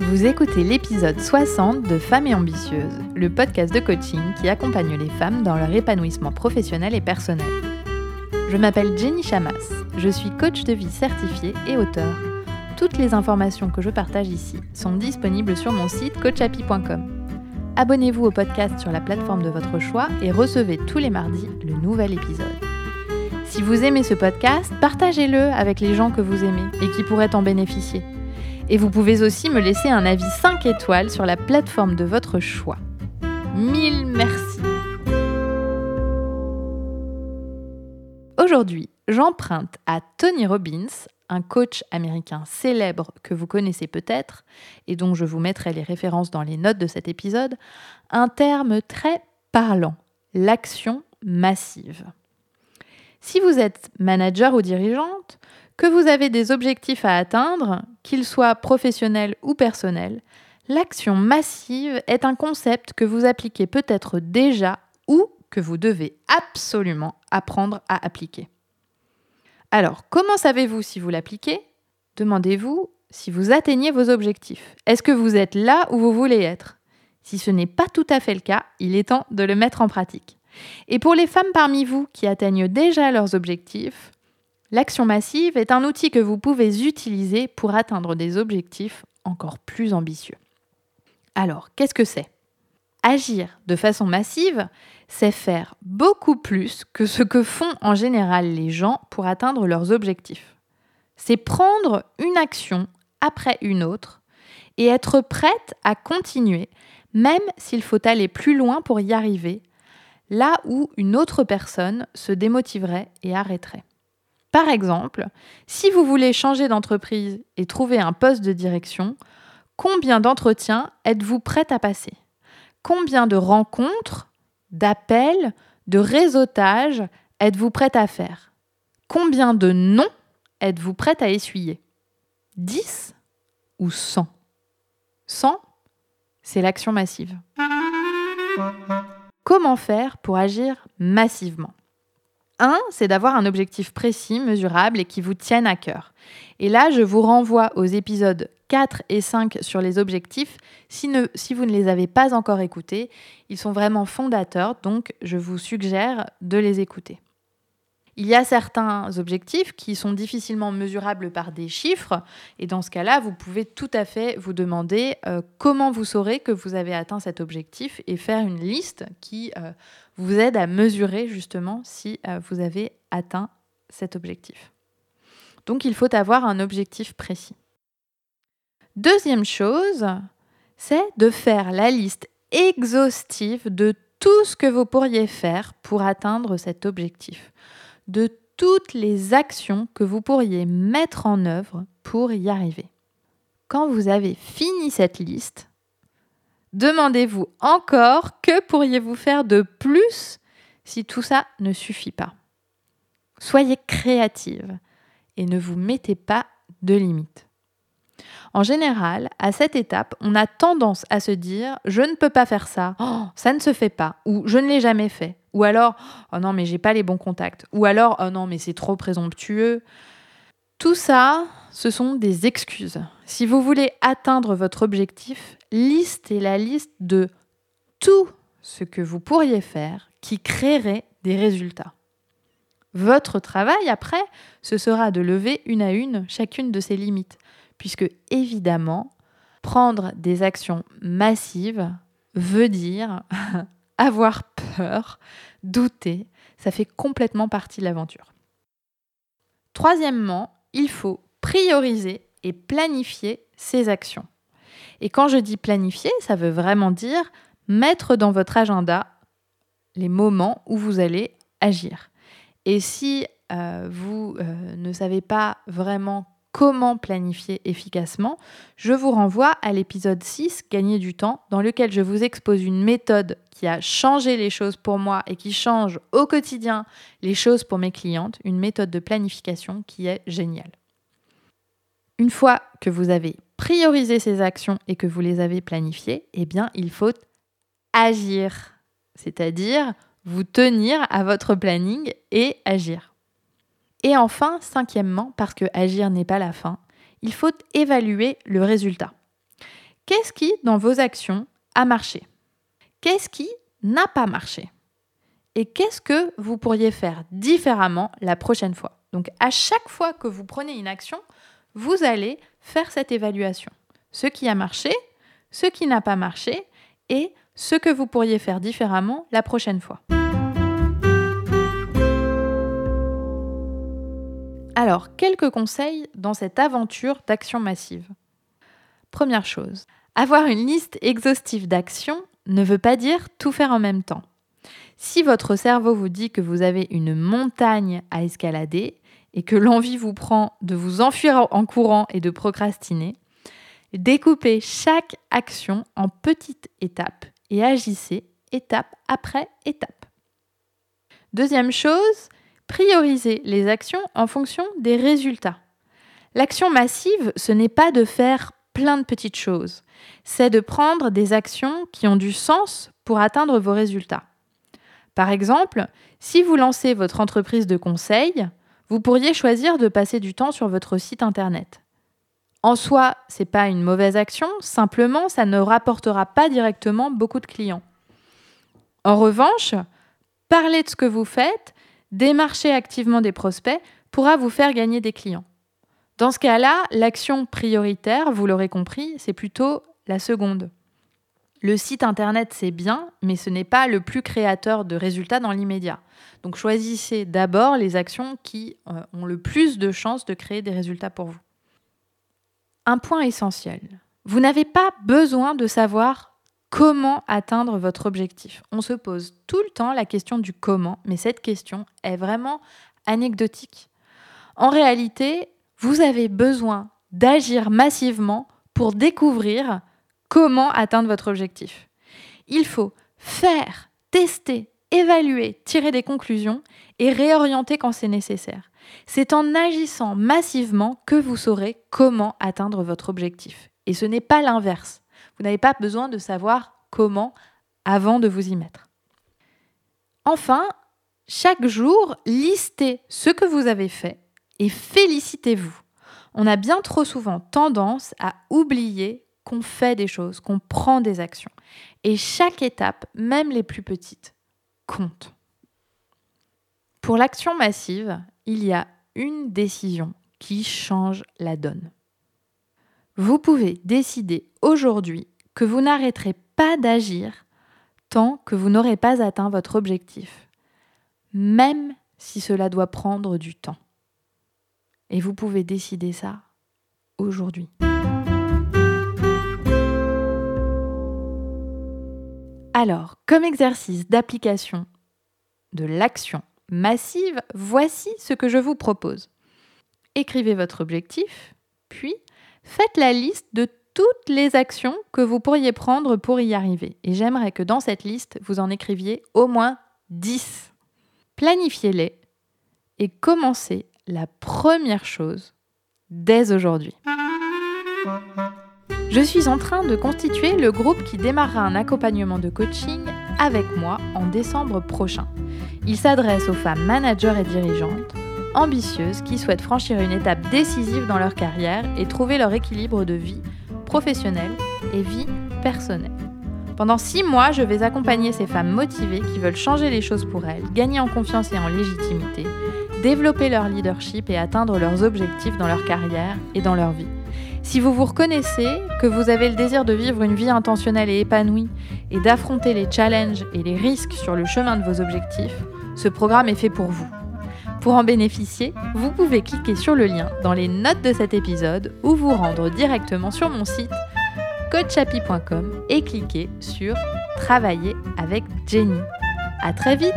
Vous écoutez l'épisode 60 de Femmes et Ambitieuses, le podcast de coaching qui accompagne les femmes dans leur épanouissement professionnel et personnel. Je m'appelle Jenny Chamas, je suis coach de vie certifiée et auteur. Toutes les informations que je partage ici sont disponibles sur mon site coachapi.com. Abonnez-vous au podcast sur la plateforme de votre choix et recevez tous les mardis le nouvel épisode. Si vous aimez ce podcast, partagez-le avec les gens que vous aimez et qui pourraient en bénéficier. Et vous pouvez aussi me laisser un avis 5 étoiles sur la plateforme de votre choix. Mille merci. Aujourd'hui, j'emprunte à Tony Robbins, un coach américain célèbre que vous connaissez peut-être et dont je vous mettrai les références dans les notes de cet épisode, un terme très parlant, l'action massive. Si vous êtes manager ou dirigeante, que vous avez des objectifs à atteindre, qu'ils soient professionnels ou personnels, l'action massive est un concept que vous appliquez peut-être déjà ou que vous devez absolument apprendre à appliquer. Alors, comment savez-vous si vous l'appliquez? Demandez-vous si vous atteignez vos objectifs. Est-ce que vous êtes là où vous voulez être? Si ce n'est pas tout à fait le cas, il est temps de le mettre en pratique. Et pour les femmes parmi vous qui atteignent déjà leurs objectifs, l'action massive est un outil que vous pouvez utiliser pour atteindre des objectifs encore plus ambitieux. Alors, qu'est-ce que c'est? Agir de façon massive, c'est faire beaucoup plus que ce que font en général les gens pour atteindre leurs objectifs. C'est prendre une action après une autre et être prête à continuer, même s'il faut aller plus loin pour y arriver, là où une autre personne se démotiverait et arrêterait. Par exemple, si vous voulez changer d'entreprise et trouver un poste de direction, combien d'entretiens êtes-vous prête à passer? Combien de rencontres, d'appels, de réseautage êtes-vous prête à faire? Combien de noms êtes-vous prête à essuyer? 10 ou 100 100, c'est l'action massive. Comment faire pour agir massivement? Un, c'est d'avoir un objectif précis, mesurable et qui vous tienne à cœur. Et là, je vous renvoie aux épisodes 4 et 5 sur les objectifs. Si, si vous ne les avez pas encore écoutés, ils sont vraiment fondateurs, donc je vous suggère de les écouter. Il y a certains objectifs qui sont difficilement mesurables par des chiffres, et dans ce cas-là, vous pouvez tout à fait vous demander euh, comment vous saurez que vous avez atteint cet objectif et faire une liste qui euh, vous aide à mesurer justement si euh, vous avez atteint cet objectif. Donc il faut avoir un objectif précis. Deuxième chose, c'est de faire la liste exhaustive de tout ce que vous pourriez faire pour atteindre cet objectif de toutes les actions que vous pourriez mettre en œuvre pour y arriver. Quand vous avez fini cette liste, demandez-vous encore que pourriez-vous faire de plus si tout ça ne suffit pas. Soyez créative et ne vous mettez pas de limites. En général, à cette étape, on a tendance à se dire je ne peux pas faire ça, oh, ça ne se fait pas, ou je ne l'ai jamais fait, ou alors oh non mais j'ai pas les bons contacts, ou alors oh non mais c'est trop présomptueux. Tout ça, ce sont des excuses. Si vous voulez atteindre votre objectif, listez la liste de tout ce que vous pourriez faire qui créerait des résultats. Votre travail, après, ce sera de lever une à une chacune de ces limites puisque évidemment, prendre des actions massives veut dire avoir peur, douter, ça fait complètement partie de l'aventure. Troisièmement, il faut prioriser et planifier ses actions. Et quand je dis planifier, ça veut vraiment dire mettre dans votre agenda les moments où vous allez agir. Et si euh, vous euh, ne savez pas vraiment comment planifier efficacement, je vous renvoie à l'épisode 6, Gagner du temps, dans lequel je vous expose une méthode qui a changé les choses pour moi et qui change au quotidien les choses pour mes clientes, une méthode de planification qui est géniale. Une fois que vous avez priorisé ces actions et que vous les avez planifiées, eh bien, il faut agir, c'est-à-dire vous tenir à votre planning et agir. Et enfin, cinquièmement, parce que agir n'est pas la fin, il faut évaluer le résultat. Qu'est-ce qui, dans vos actions, a marché? Qu'est-ce qui n'a pas marché? Et qu'est-ce que vous pourriez faire différemment la prochaine fois? Donc à chaque fois que vous prenez une action, vous allez faire cette évaluation. Ce qui a marché, ce qui n'a pas marché et ce que vous pourriez faire différemment la prochaine fois. Alors, quelques conseils dans cette aventure d'action massive. Première chose, avoir une liste exhaustive d'actions ne veut pas dire tout faire en même temps. Si votre cerveau vous dit que vous avez une montagne à escalader et que l'envie vous prend de vous enfuir en courant et de procrastiner, découpez chaque action en petites étapes et agissez étape après étape. Deuxième chose, priorisez les actions en fonction des résultats. L'action massive, ce n'est pas de faire plein de petites choses, c'est de prendre des actions qui ont du sens pour atteindre vos résultats. Par exemple, si vous lancez votre entreprise de conseil, vous pourriez choisir de passer du temps sur votre site internet. En soi, ce n'est pas une mauvaise action, simplement ça ne rapportera pas directement beaucoup de clients. En revanche, parler de ce que vous faites, démarcher activement des prospects pourra vous faire gagner des clients. Dans ce cas-là, l'action prioritaire, vous l'aurez compris, c'est plutôt la seconde. Le site internet, c'est bien, mais ce n'est pas le plus créateur de résultats dans l'immédiat. Donc choisissez d'abord les actions qui euh, ont le plus de chances de créer des résultats pour vous. Un point essentiel. Vous n'avez pas besoin de savoir comment atteindre votre objectif. On se pose tout le temps la question du comment, mais cette question est vraiment anecdotique. En réalité, vous avez besoin d'agir massivement pour découvrir comment atteindre votre objectif. Il faut faire, tester, évaluer, tirer des conclusions et réorienter quand c'est nécessaire. C'est en agissant massivement que vous saurez comment atteindre votre objectif. Et ce n'est pas l'inverse. Vous n'avez pas besoin de savoir comment avant de vous y mettre. Enfin, chaque jour, listez ce que vous avez fait et félicitez-vous. On a bien trop souvent tendance à oublier qu'on fait des choses, qu'on prend des actions. Et chaque étape, même les plus petites, compte. Pour l'action massive, il y a une décision qui change la donne. Vous pouvez décider aujourd'hui que vous n'arrêterez pas d'agir tant que vous n'aurez pas atteint votre objectif, même si cela doit prendre du temps. Et vous pouvez décider ça aujourd'hui. Alors, comme exercice d'application de l'action massive, voici ce que je vous propose. Écrivez votre objectif, puis faites la liste de toutes les actions que vous pourriez prendre pour y arriver. Et j'aimerais que dans cette liste, vous en écriviez au moins 10. Planifiez-les et commencez la première chose dès aujourd'hui. Je suis en train de constituer le groupe qui démarrera un accompagnement de coaching avec moi en décembre prochain. Il s'adresse aux femmes managers et dirigeantes, ambitieuses qui souhaitent franchir une étape décisive dans leur carrière et trouver leur équilibre de vie professionnelle et vie personnelle. Pendant six mois, je vais accompagner ces femmes motivées qui veulent changer les choses pour elles, gagner en confiance et en légitimité, développer leur leadership et atteindre leurs objectifs dans leur carrière et dans leur vie. Si vous vous reconnaissez, que vous avez le désir de vivre une vie intentionnelle et épanouie et d'affronter les challenges et les risques sur le chemin de vos objectifs, ce programme est fait pour vous. Pour en bénéficier, vous pouvez cliquer sur le lien dans les notes de cet épisode ou vous rendre directement sur mon site coachapi.com et cliquer sur Travailler avec Jenny. À très vite